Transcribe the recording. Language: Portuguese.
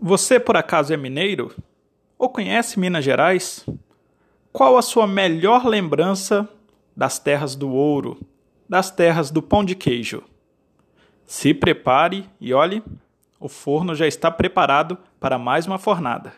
Você por acaso é mineiro? Ou conhece Minas Gerais? Qual a sua melhor lembrança das terras do ouro, das terras do pão de queijo? Se prepare e olhe, o forno já está preparado para mais uma fornada.